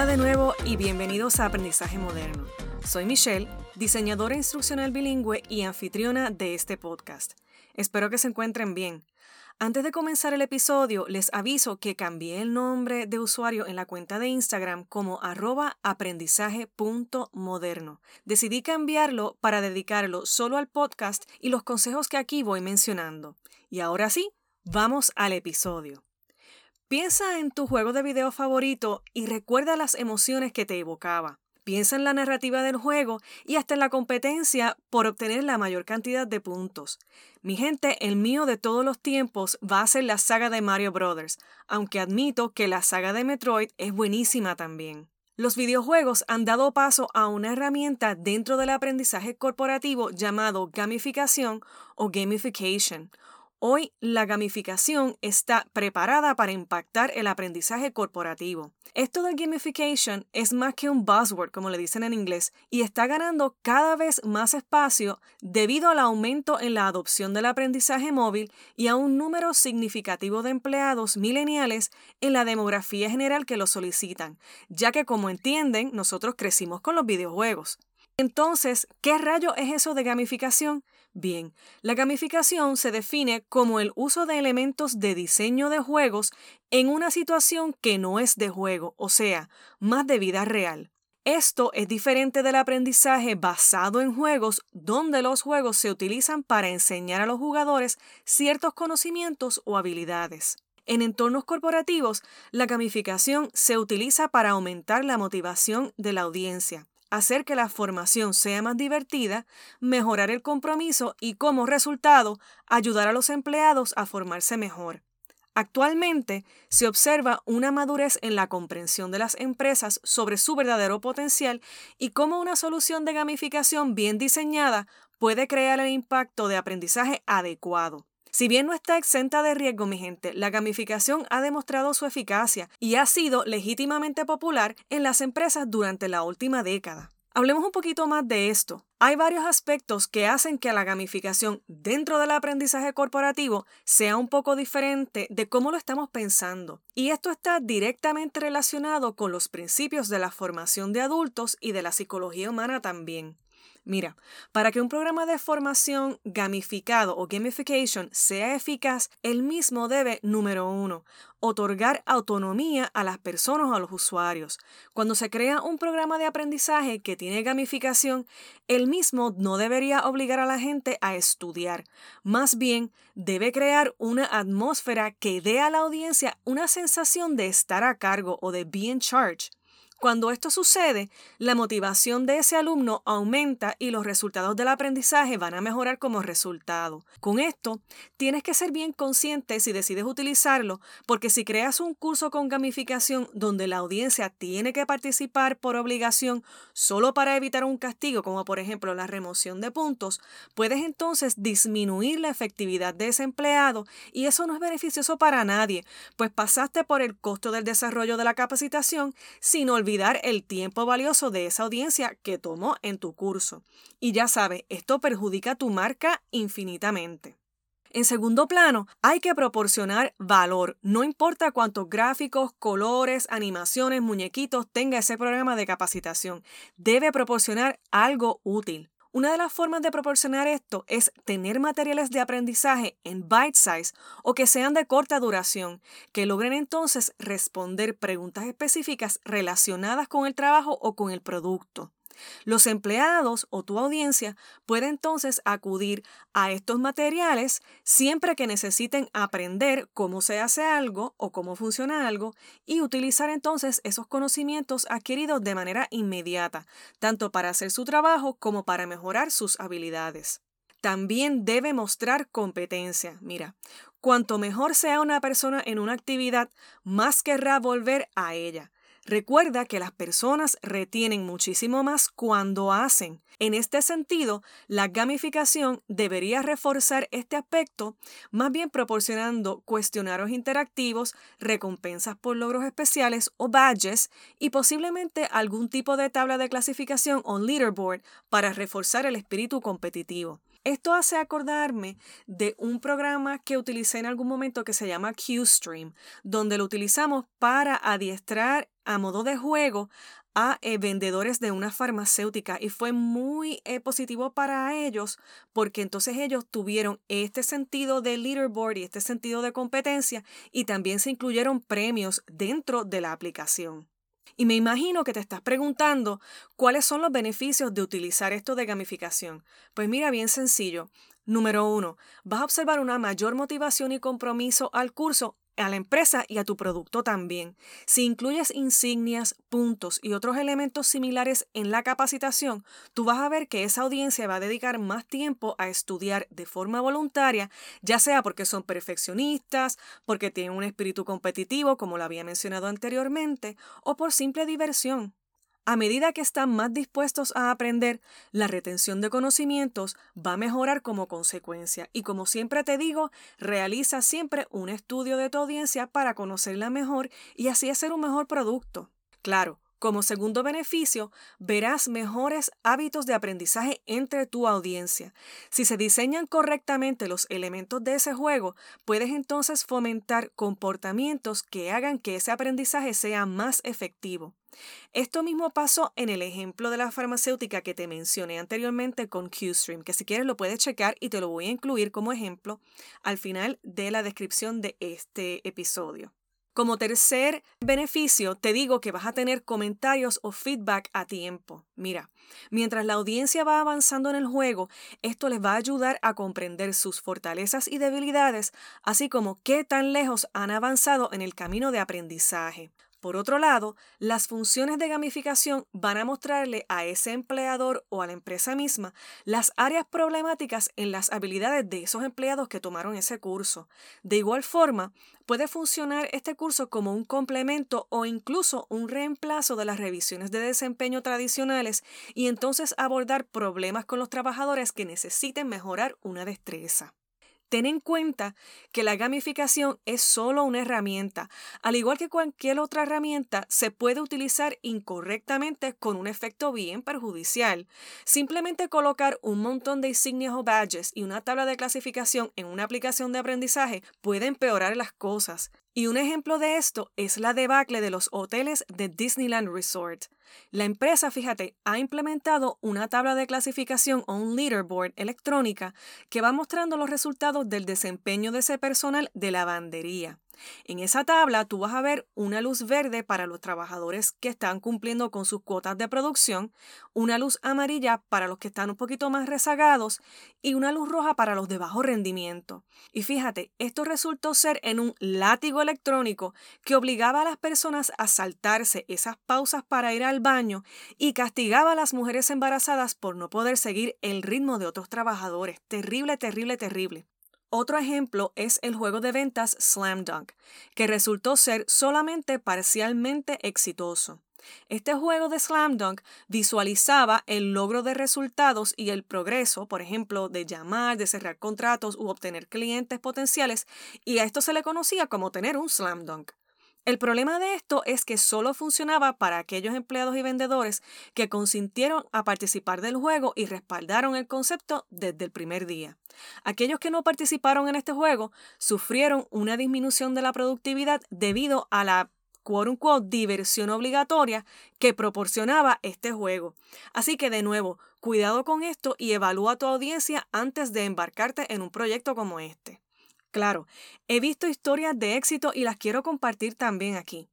Hola de nuevo y bienvenidos a Aprendizaje Moderno. Soy Michelle, diseñadora instruccional bilingüe y anfitriona de este podcast. Espero que se encuentren bien. Antes de comenzar el episodio, les aviso que cambié el nombre de usuario en la cuenta de Instagram como arroba aprendizaje.moderno. Decidí cambiarlo para dedicarlo solo al podcast y los consejos que aquí voy mencionando. Y ahora sí, vamos al episodio. Piensa en tu juego de video favorito y recuerda las emociones que te evocaba. Piensa en la narrativa del juego y hasta en la competencia por obtener la mayor cantidad de puntos. Mi gente, el mío de todos los tiempos va a ser la saga de Mario Brothers, aunque admito que la saga de Metroid es buenísima también. Los videojuegos han dado paso a una herramienta dentro del aprendizaje corporativo llamado gamificación o gamification, Hoy la gamificación está preparada para impactar el aprendizaje corporativo. Esto del gamification es más que un buzzword, como le dicen en inglés, y está ganando cada vez más espacio debido al aumento en la adopción del aprendizaje móvil y a un número significativo de empleados mileniales en la demografía general que lo solicitan, ya que como entienden, nosotros crecimos con los videojuegos. Entonces, ¿qué rayo es eso de gamificación? Bien, la gamificación se define como el uso de elementos de diseño de juegos en una situación que no es de juego, o sea, más de vida real. Esto es diferente del aprendizaje basado en juegos, donde los juegos se utilizan para enseñar a los jugadores ciertos conocimientos o habilidades. En entornos corporativos, la gamificación se utiliza para aumentar la motivación de la audiencia hacer que la formación sea más divertida, mejorar el compromiso y como resultado ayudar a los empleados a formarse mejor. Actualmente se observa una madurez en la comprensión de las empresas sobre su verdadero potencial y cómo una solución de gamificación bien diseñada puede crear el impacto de aprendizaje adecuado. Si bien no está exenta de riesgo, mi gente, la gamificación ha demostrado su eficacia y ha sido legítimamente popular en las empresas durante la última década. Hablemos un poquito más de esto. Hay varios aspectos que hacen que la gamificación dentro del aprendizaje corporativo sea un poco diferente de cómo lo estamos pensando. Y esto está directamente relacionado con los principios de la formación de adultos y de la psicología humana también. Mira, para que un programa de formación gamificado o gamification sea eficaz, el mismo debe, número uno, otorgar autonomía a las personas o a los usuarios. Cuando se crea un programa de aprendizaje que tiene gamificación, el mismo no debería obligar a la gente a estudiar. Más bien, debe crear una atmósfera que dé a la audiencia una sensación de estar a cargo o de be in charge. Cuando esto sucede, la motivación de ese alumno aumenta y los resultados del aprendizaje van a mejorar como resultado. Con esto, tienes que ser bien consciente si decides utilizarlo, porque si creas un curso con gamificación donde la audiencia tiene que participar por obligación solo para evitar un castigo, como por ejemplo la remoción de puntos, puedes entonces disminuir la efectividad de ese empleado y eso no es beneficioso para nadie, pues pasaste por el costo del desarrollo de la capacitación sin olvidar el tiempo valioso de esa audiencia que tomó en tu curso. Y ya sabes, esto perjudica tu marca infinitamente. En segundo plano, hay que proporcionar valor, no importa cuántos gráficos, colores, animaciones, muñequitos tenga ese programa de capacitación, debe proporcionar algo útil. Una de las formas de proporcionar esto es tener materiales de aprendizaje en bite size o que sean de corta duración, que logren entonces responder preguntas específicas relacionadas con el trabajo o con el producto. Los empleados o tu audiencia pueden entonces acudir a estos materiales siempre que necesiten aprender cómo se hace algo o cómo funciona algo y utilizar entonces esos conocimientos adquiridos de manera inmediata, tanto para hacer su trabajo como para mejorar sus habilidades. También debe mostrar competencia. Mira, cuanto mejor sea una persona en una actividad, más querrá volver a ella. Recuerda que las personas retienen muchísimo más cuando hacen. En este sentido, la gamificación debería reforzar este aspecto, más bien proporcionando cuestionarios interactivos, recompensas por logros especiales o badges y posiblemente algún tipo de tabla de clasificación o leaderboard para reforzar el espíritu competitivo. Esto hace acordarme de un programa que utilicé en algún momento que se llama QStream, donde lo utilizamos para adiestrar a modo de juego a eh, vendedores de una farmacéutica y fue muy eh, positivo para ellos porque entonces ellos tuvieron este sentido de leaderboard y este sentido de competencia y también se incluyeron premios dentro de la aplicación. Y me imagino que te estás preguntando cuáles son los beneficios de utilizar esto de gamificación. Pues mira, bien sencillo. Número uno, vas a observar una mayor motivación y compromiso al curso a la empresa y a tu producto también. Si incluyes insignias, puntos y otros elementos similares en la capacitación, tú vas a ver que esa audiencia va a dedicar más tiempo a estudiar de forma voluntaria, ya sea porque son perfeccionistas, porque tienen un espíritu competitivo, como lo había mencionado anteriormente, o por simple diversión. A medida que están más dispuestos a aprender, la retención de conocimientos va a mejorar como consecuencia. Y como siempre te digo, realiza siempre un estudio de tu audiencia para conocerla mejor y así hacer un mejor producto. Claro, como segundo beneficio, verás mejores hábitos de aprendizaje entre tu audiencia. Si se diseñan correctamente los elementos de ese juego, puedes entonces fomentar comportamientos que hagan que ese aprendizaje sea más efectivo. Esto mismo pasó en el ejemplo de la farmacéutica que te mencioné anteriormente con QStream, que si quieres lo puedes checar y te lo voy a incluir como ejemplo al final de la descripción de este episodio. Como tercer beneficio, te digo que vas a tener comentarios o feedback a tiempo. Mira, mientras la audiencia va avanzando en el juego, esto les va a ayudar a comprender sus fortalezas y debilidades, así como qué tan lejos han avanzado en el camino de aprendizaje. Por otro lado, las funciones de gamificación van a mostrarle a ese empleador o a la empresa misma las áreas problemáticas en las habilidades de esos empleados que tomaron ese curso. De igual forma, puede funcionar este curso como un complemento o incluso un reemplazo de las revisiones de desempeño tradicionales y entonces abordar problemas con los trabajadores que necesiten mejorar una destreza. Ten en cuenta que la gamificación es solo una herramienta. Al igual que cualquier otra herramienta, se puede utilizar incorrectamente con un efecto bien perjudicial. Simplemente colocar un montón de insignias o badges y una tabla de clasificación en una aplicación de aprendizaje puede empeorar las cosas. Y un ejemplo de esto es la debacle de los hoteles de Disneyland Resort. La empresa, fíjate, ha implementado una tabla de clasificación o un leaderboard electrónica que va mostrando los resultados del desempeño de ese personal de lavandería. En esa tabla tú vas a ver una luz verde para los trabajadores que están cumpliendo con sus cuotas de producción, una luz amarilla para los que están un poquito más rezagados y una luz roja para los de bajo rendimiento. Y fíjate, esto resultó ser en un látigo electrónico que obligaba a las personas a saltarse esas pausas para ir al baño y castigaba a las mujeres embarazadas por no poder seguir el ritmo de otros trabajadores. Terrible, terrible, terrible. Otro ejemplo es el juego de ventas Slam Dunk, que resultó ser solamente parcialmente exitoso. Este juego de Slam Dunk visualizaba el logro de resultados y el progreso, por ejemplo, de llamar, de cerrar contratos u obtener clientes potenciales, y a esto se le conocía como tener un Slam Dunk. El problema de esto es que solo funcionaba para aquellos empleados y vendedores que consintieron a participar del juego y respaldaron el concepto desde el primer día. Aquellos que no participaron en este juego sufrieron una disminución de la productividad debido a la quote unquote diversión obligatoria que proporcionaba este juego. Así que de nuevo, cuidado con esto y evalúa tu audiencia antes de embarcarte en un proyecto como este. Claro, he visto historias de éxito y las quiero compartir también aquí.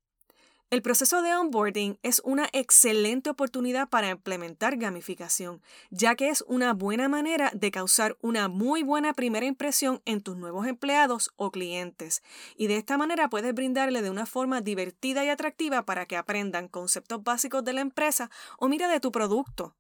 El proceso de onboarding es una excelente oportunidad para implementar gamificación, ya que es una buena manera de causar una muy buena primera impresión en tus nuevos empleados o clientes. Y de esta manera puedes brindarle de una forma divertida y atractiva para que aprendan conceptos básicos de la empresa o mira de tu producto.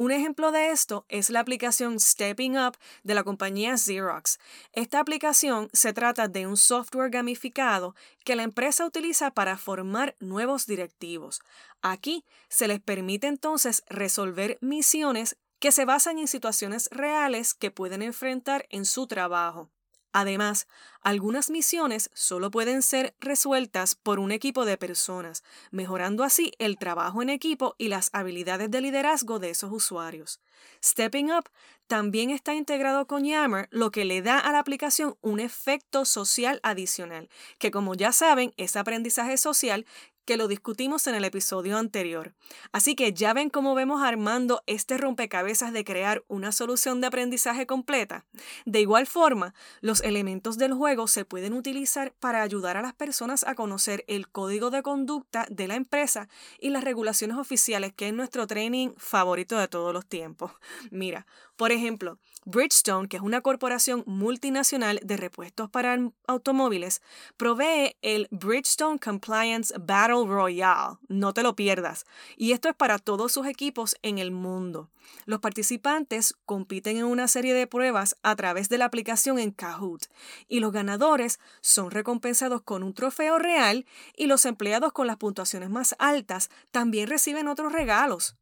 Un ejemplo de esto es la aplicación Stepping Up de la compañía Xerox. Esta aplicación se trata de un software gamificado que la empresa utiliza para formar nuevos directivos. Aquí se les permite entonces resolver misiones que se basan en situaciones reales que pueden enfrentar en su trabajo. Además, algunas misiones solo pueden ser resueltas por un equipo de personas, mejorando así el trabajo en equipo y las habilidades de liderazgo de esos usuarios. Stepping Up también está integrado con Yammer, lo que le da a la aplicación un efecto social adicional, que como ya saben es aprendizaje social que lo discutimos en el episodio anterior. Así que ya ven cómo vemos armando este rompecabezas de crear una solución de aprendizaje completa. De igual forma, los elementos del juego se pueden utilizar para ayudar a las personas a conocer el código de conducta de la empresa y las regulaciones oficiales, que es nuestro training favorito de todos los tiempos. Mira, por ejemplo, Bridgestone, que es una corporación multinacional de repuestos para automóviles, provee el Bridgestone Compliance Battle Royale. No te lo pierdas. Y esto es para todos sus equipos en el mundo. Los participantes compiten en una serie de pruebas a través de la aplicación en Kahoot y los ganadores son recompensados con un trofeo real y los empleados con las puntuaciones más altas también reciben otros regalos.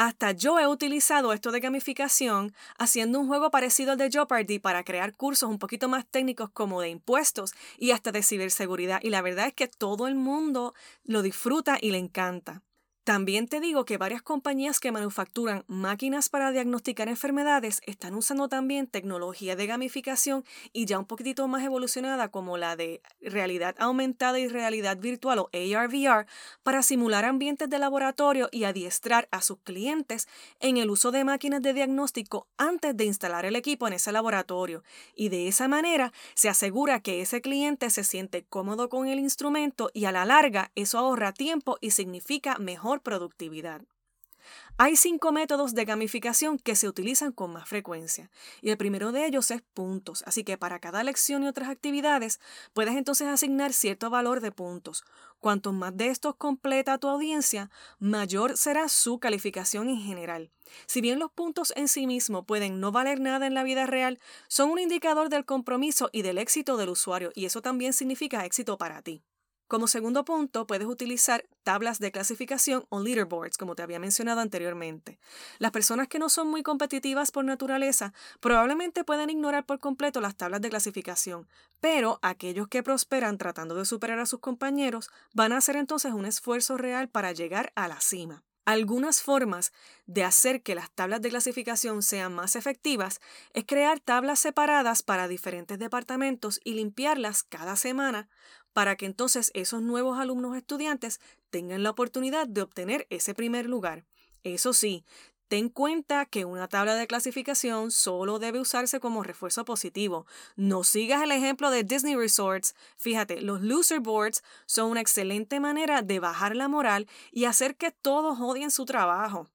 Hasta yo he utilizado esto de gamificación haciendo un juego parecido al de Jeopardy para crear cursos un poquito más técnicos como de impuestos y hasta de ciberseguridad. Y la verdad es que todo el mundo lo disfruta y le encanta. También te digo que varias compañías que manufacturan máquinas para diagnosticar enfermedades están usando también tecnología de gamificación y ya un poquitito más evolucionada como la de realidad aumentada y realidad virtual o AR/VR para simular ambientes de laboratorio y adiestrar a sus clientes en el uso de máquinas de diagnóstico antes de instalar el equipo en ese laboratorio. Y de esa manera se asegura que ese cliente se siente cómodo con el instrumento y a la larga eso ahorra tiempo y significa mejor productividad. Hay cinco métodos de gamificación que se utilizan con más frecuencia y el primero de ellos es puntos, así que para cada lección y otras actividades puedes entonces asignar cierto valor de puntos. Cuanto más de estos completa tu audiencia, mayor será su calificación en general. Si bien los puntos en sí mismos pueden no valer nada en la vida real, son un indicador del compromiso y del éxito del usuario y eso también significa éxito para ti. Como segundo punto, puedes utilizar tablas de clasificación o leaderboards, como te había mencionado anteriormente. Las personas que no son muy competitivas por naturaleza probablemente pueden ignorar por completo las tablas de clasificación, pero aquellos que prosperan tratando de superar a sus compañeros van a hacer entonces un esfuerzo real para llegar a la cima. Algunas formas de hacer que las tablas de clasificación sean más efectivas es crear tablas separadas para diferentes departamentos y limpiarlas cada semana para que entonces esos nuevos alumnos estudiantes tengan la oportunidad de obtener ese primer lugar. Eso sí, Ten cuenta que una tabla de clasificación solo debe usarse como refuerzo positivo. No sigas el ejemplo de Disney Resorts. Fíjate, los loser boards son una excelente manera de bajar la moral y hacer que todos odien su trabajo.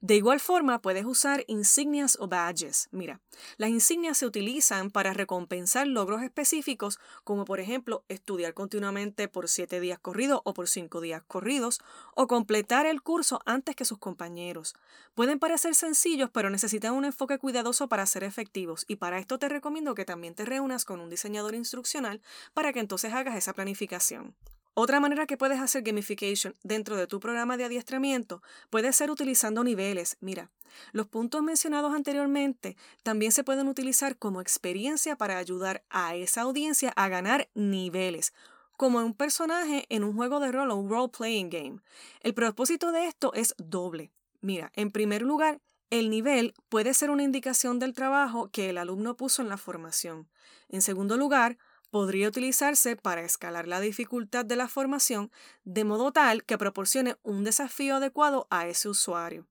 De igual forma, puedes usar insignias o badges. Mira, las insignias se utilizan para recompensar logros específicos, como por ejemplo estudiar continuamente por siete días corridos o por cinco días corridos, o completar el curso antes que sus compañeros. Pueden parecer sencillos, pero necesitan un enfoque cuidadoso para ser efectivos, y para esto te recomiendo que también te reúnas con un diseñador instruccional para que entonces hagas esa planificación. Otra manera que puedes hacer gamification dentro de tu programa de adiestramiento puede ser utilizando niveles. Mira, los puntos mencionados anteriormente también se pueden utilizar como experiencia para ayudar a esa audiencia a ganar niveles, como un personaje en un juego de rol o un role-playing game. El propósito de esto es doble. Mira, en primer lugar, el nivel puede ser una indicación del trabajo que el alumno puso en la formación. En segundo lugar, podría utilizarse para escalar la dificultad de la formación de modo tal que proporcione un desafío adecuado a ese usuario.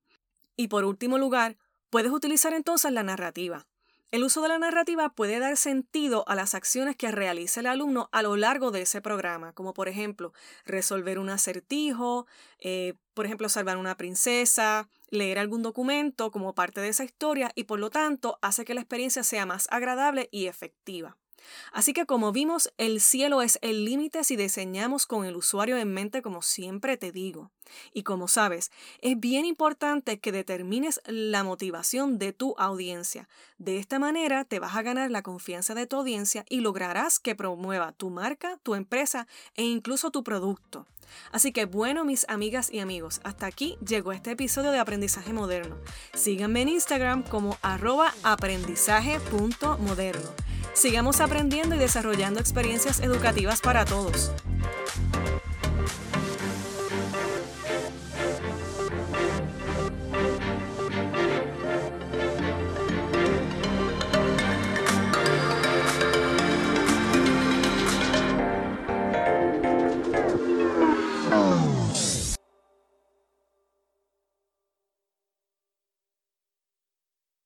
Y por último lugar, puedes utilizar entonces la narrativa. El uso de la narrativa puede dar sentido a las acciones que realice el alumno a lo largo de ese programa, como por ejemplo resolver un acertijo, eh, por ejemplo salvar una princesa, leer algún documento como parte de esa historia y por lo tanto hace que la experiencia sea más agradable y efectiva. Así que como vimos, el cielo es el límite si diseñamos con el usuario en mente como siempre te digo. Y como sabes, es bien importante que determines la motivación de tu audiencia. De esta manera te vas a ganar la confianza de tu audiencia y lograrás que promueva tu marca, tu empresa e incluso tu producto. Así que bueno, mis amigas y amigos, hasta aquí llegó este episodio de Aprendizaje Moderno. Síganme en Instagram como arroba aprendizaje.moderno. Sigamos aprendiendo y desarrollando experiencias educativas para todos.